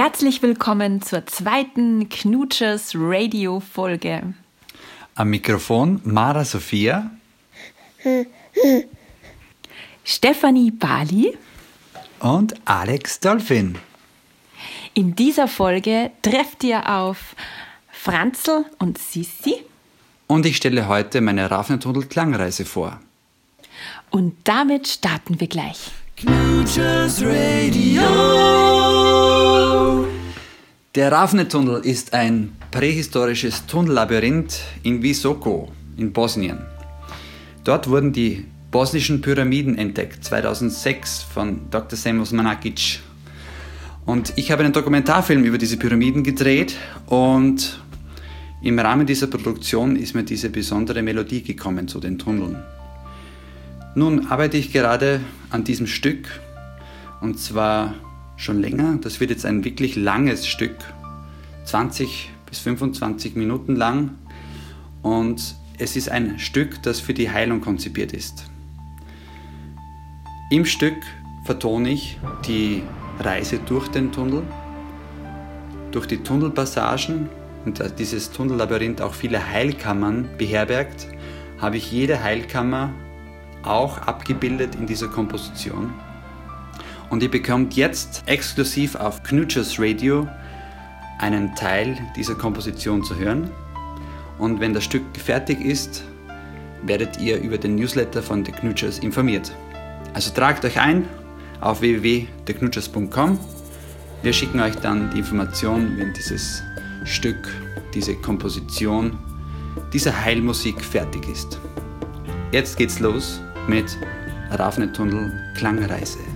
Herzlich willkommen zur zweiten Knutschers Radio Folge. Am Mikrofon Mara Sophia, Stefanie Bali. und Alex Dolphin. In dieser Folge trefft ihr auf Franzl und Sissi Und ich stelle heute meine Rafnetunnel Klangreise vor. und damit starten wir gleich. Der Rafnetunnel ist ein prähistorisches Tunnellabyrinth in Visoko in Bosnien. Dort wurden die bosnischen Pyramiden entdeckt, 2006 von Dr. Semos Manakic. Und ich habe einen Dokumentarfilm über diese Pyramiden gedreht und im Rahmen dieser Produktion ist mir diese besondere Melodie gekommen zu den Tunneln. Nun arbeite ich gerade an diesem Stück und zwar schon länger. Das wird jetzt ein wirklich langes Stück, 20 bis 25 Minuten lang und es ist ein Stück, das für die Heilung konzipiert ist. Im Stück vertone ich die Reise durch den Tunnel, durch die Tunnelpassagen und da dieses Tunnellabyrinth auch viele Heilkammern beherbergt, habe ich jede Heilkammer auch abgebildet in dieser Komposition. Und ihr bekommt jetzt exklusiv auf Knutschers Radio einen Teil dieser Komposition zu hören. Und wenn das Stück fertig ist, werdet ihr über den Newsletter von The Knutschers informiert. Also tragt euch ein auf www.theknutschers.com. Wir schicken euch dann die Information, wenn dieses Stück, diese Komposition, diese Heilmusik fertig ist. Jetzt geht's los mit Rafnetunnel Klangreise.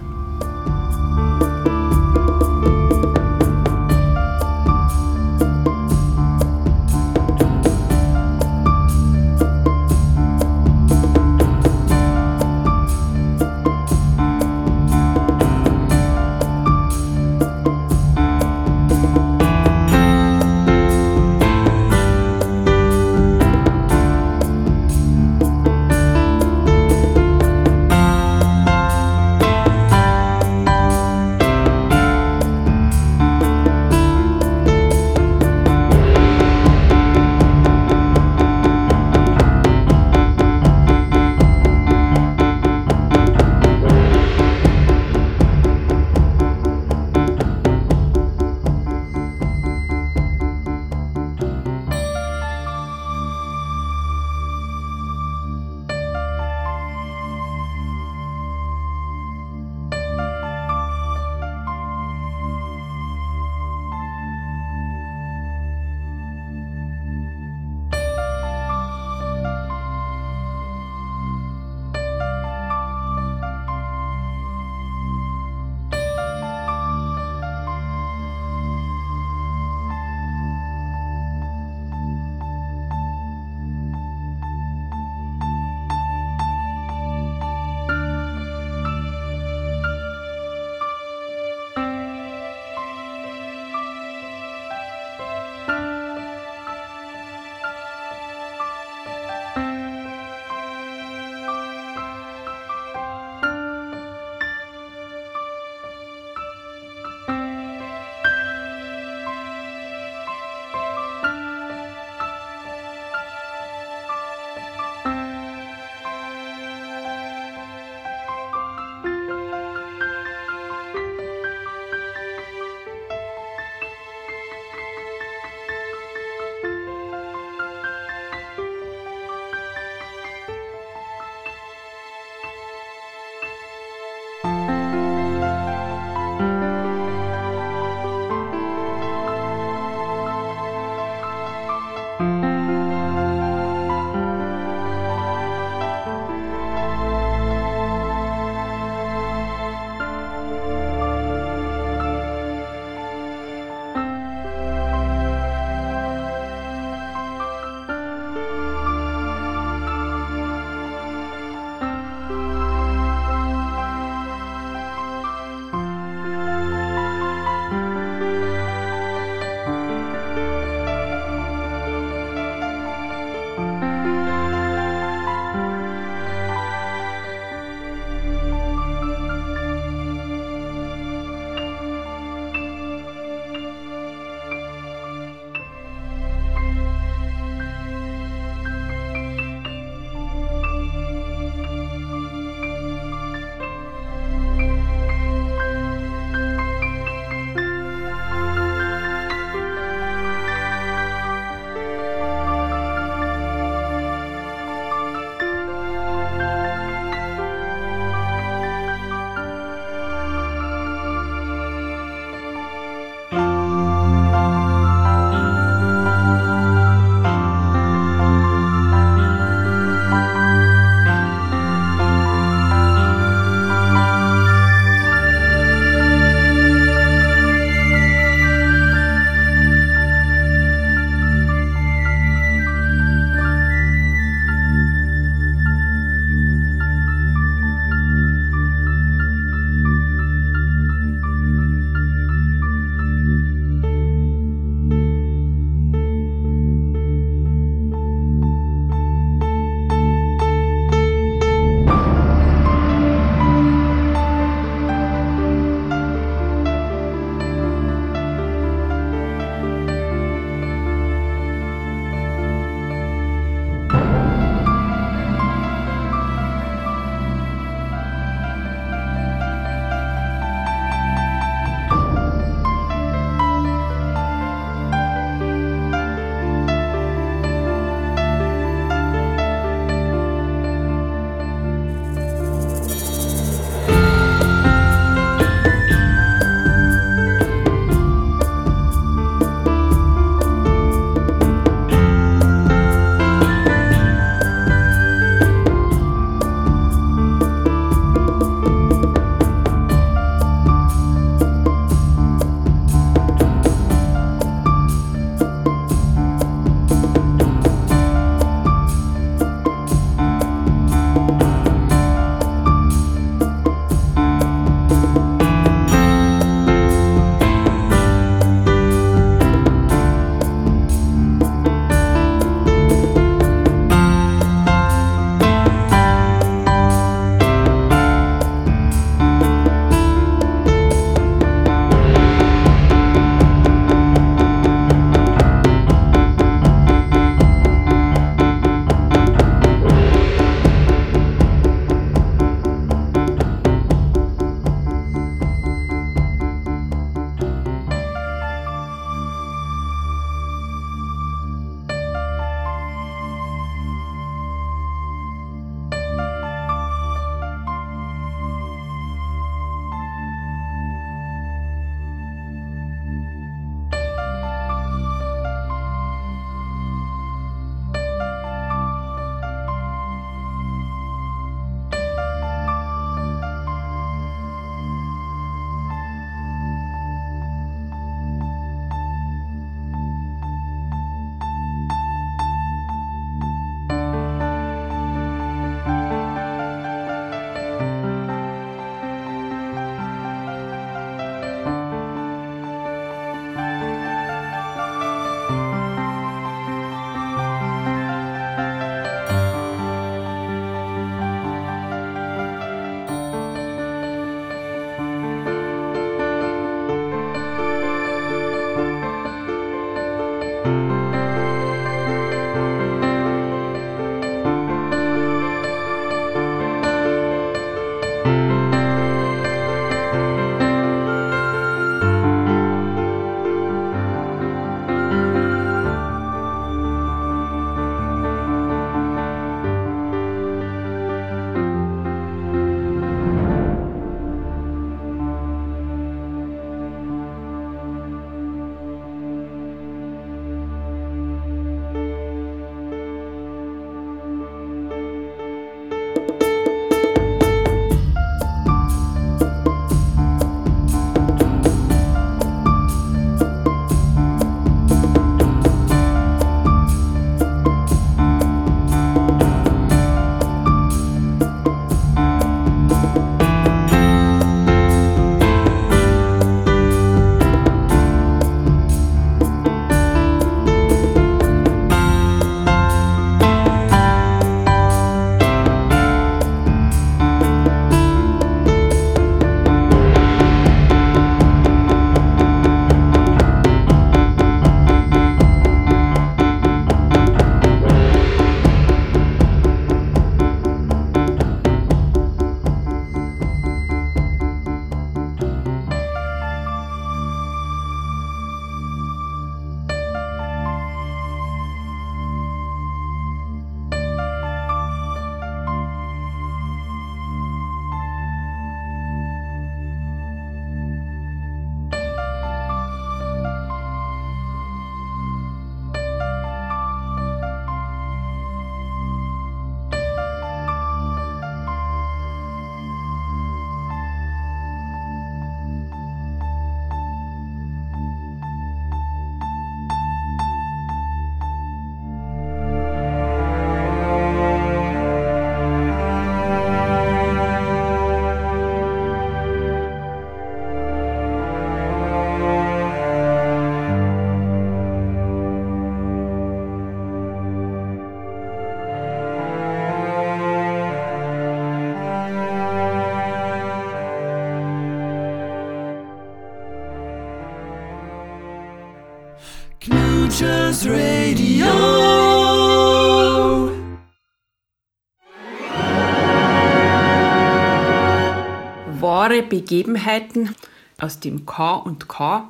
Wahre Begebenheiten aus dem K und K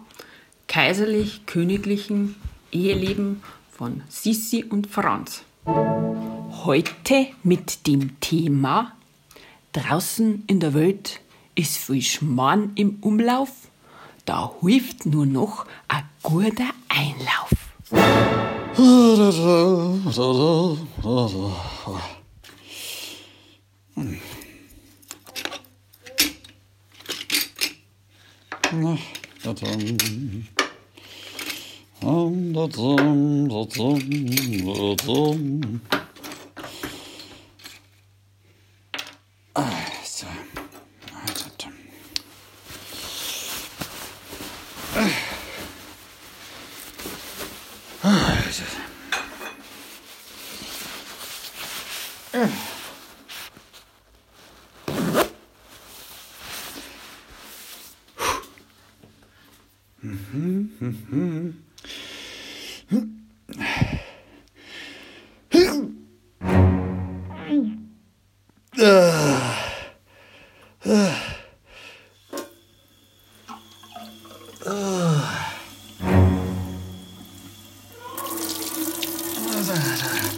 kaiserlich-königlichen Eheleben von Sissi und Franz. Heute mit dem Thema Draußen in der Welt ist viel Schmarrn im Umlauf, da hilft nur noch ein guter Einlauf. ドツンドツンドツンドツン。Oh,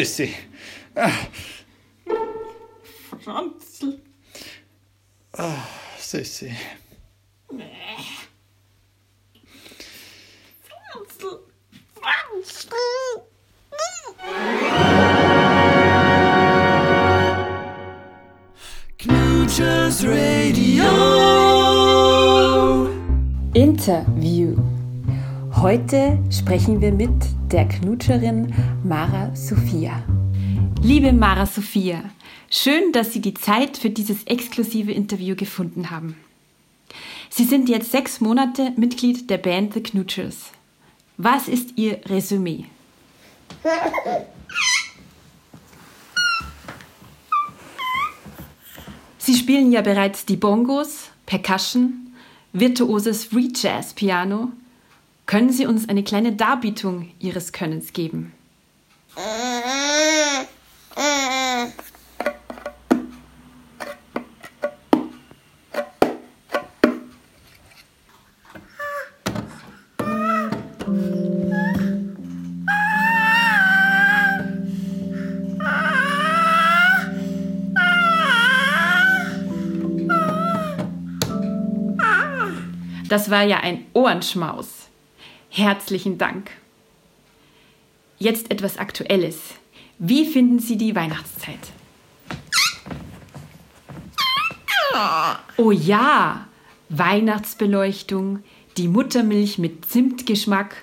Sissi! Franzl. Sissi. Franzl. Franzl. Knutschers Radio. Interview. Heute sprechen wir mit der Knutscherin Mara Sophia. Liebe Mara Sophia, schön, dass Sie die Zeit für dieses exklusive Interview gefunden haben. Sie sind jetzt sechs Monate Mitglied der Band The Knutschers. Was ist Ihr Resümee? Sie spielen ja bereits die Bongos, Percussion, virtuoses Free Jazz Piano. Können Sie uns eine kleine Darbietung Ihres Könnens geben? Das war ja ein Ohrenschmaus. Herzlichen Dank. Jetzt etwas Aktuelles. Wie finden Sie die Weihnachtszeit? Oh ja, Weihnachtsbeleuchtung, die Muttermilch mit Zimtgeschmack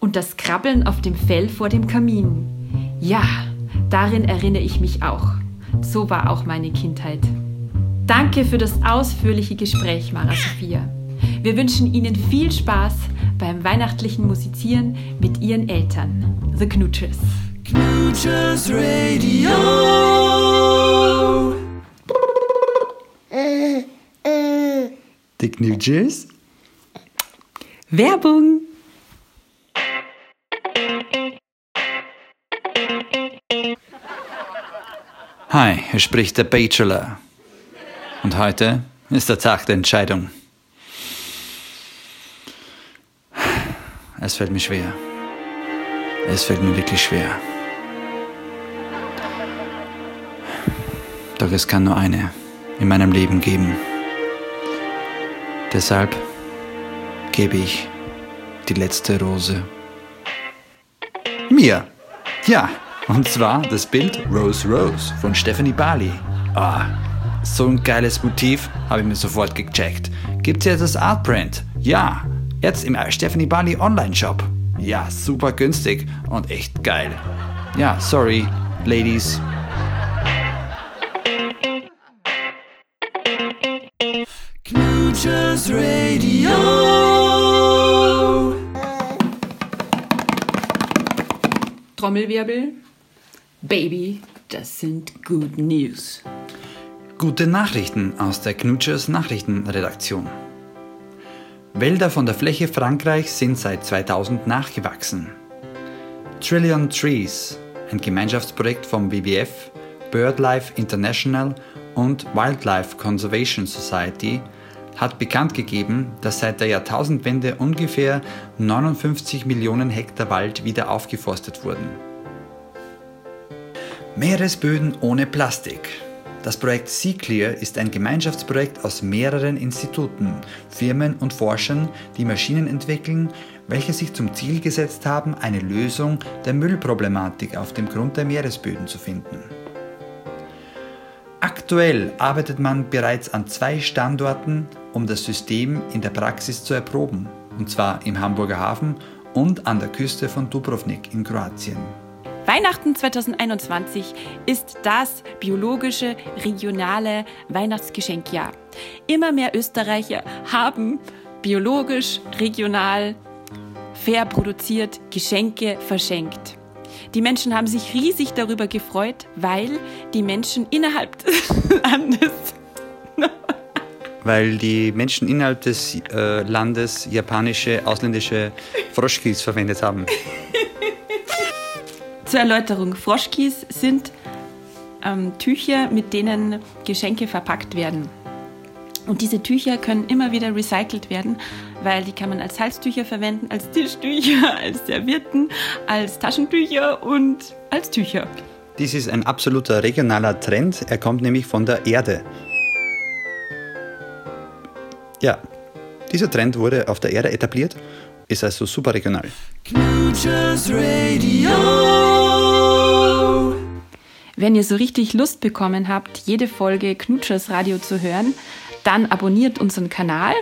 und das Krabbeln auf dem Fell vor dem Kamin. Ja, darin erinnere ich mich auch. So war auch meine Kindheit. Danke für das ausführliche Gespräch, Mara Sophia. Wir wünschen Ihnen viel Spaß beim weihnachtlichen Musizieren mit Ihren Eltern, The Knutschers. Knutschers Radio. Die Knutschers? Werbung! Hi, hier spricht der Bachelor. Und heute ist der Tag der Entscheidung. Es fällt mir schwer. Es fällt mir wirklich schwer. Doch es kann nur eine in meinem Leben geben. Deshalb gebe ich die letzte Rose mir. Ja, und zwar das Bild Rose Rose von Stephanie Bali. Ah, so ein geiles Motiv, habe ich mir sofort gecheckt. Gibt's hier das Artprint? Ja, jetzt im Stephanie Bali Online Shop. Ja, super günstig und echt geil. Ja, sorry, Ladies. Knutschers Radio. Trommelwirbel. Baby, das sind Good News. Gute Nachrichten aus der Knutschers Nachrichtenredaktion. Wälder von der Fläche Frankreichs sind seit 2000 nachgewachsen. Trillion Trees, ein Gemeinschaftsprojekt vom WWF, BirdLife International und Wildlife Conservation Society, hat bekannt gegeben, dass seit der Jahrtausendwende ungefähr 59 Millionen Hektar Wald wieder aufgeforstet wurden. Meeresböden ohne Plastik. Das Projekt Sea Clear ist ein Gemeinschaftsprojekt aus mehreren Instituten, Firmen und Forschern, die Maschinen entwickeln, welche sich zum Ziel gesetzt haben, eine Lösung der Müllproblematik auf dem Grund der Meeresböden zu finden. Aktuell arbeitet man bereits an zwei Standorten, um das System in der Praxis zu erproben, und zwar im Hamburger Hafen und an der Küste von Dubrovnik in Kroatien. Weihnachten 2021 ist das biologische, regionale Weihnachtsgeschenkjahr. Immer mehr Österreicher haben biologisch, regional, fair produziert Geschenke verschenkt. Die Menschen haben sich riesig darüber gefreut, weil die Menschen innerhalb des Landes Weil die Menschen innerhalb des äh, Landes japanische, ausländische Froschkies verwendet haben. Zur Erläuterung, Froschkies sind ähm, Tücher, mit denen Geschenke verpackt werden. Und diese Tücher können immer wieder recycelt werden, weil die kann man als Halstücher verwenden, als Tischtücher, als Servietten, als Taschentücher und als Tücher. Dies ist ein absoluter regionaler Trend. Er kommt nämlich von der Erde. Ja, dieser Trend wurde auf der Erde etabliert, ist also super regional. Knutschers Radio. Wenn ihr so richtig Lust bekommen habt, jede Folge Knutschers Radio zu hören, dann abonniert unseren Kanal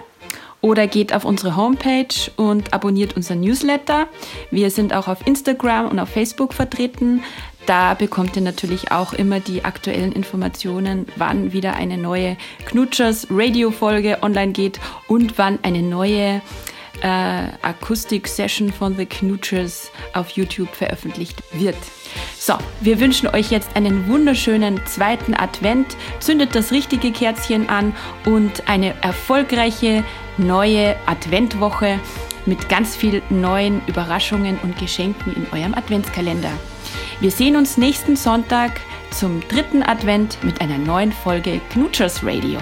oder geht auf unsere Homepage und abonniert unseren Newsletter. Wir sind auch auf Instagram und auf Facebook vertreten. Da bekommt ihr natürlich auch immer die aktuellen Informationen, wann wieder eine neue Knutschers Radio-Folge online geht und wann eine neue äh, Akustik-Session von The Knutschers auf YouTube veröffentlicht wird. So, wir wünschen euch jetzt einen wunderschönen zweiten Advent. Zündet das richtige Kerzchen an und eine erfolgreiche neue Adventwoche mit ganz viel neuen Überraschungen und Geschenken in eurem Adventskalender. Wir sehen uns nächsten Sonntag zum dritten Advent mit einer neuen Folge Knutschers Radio.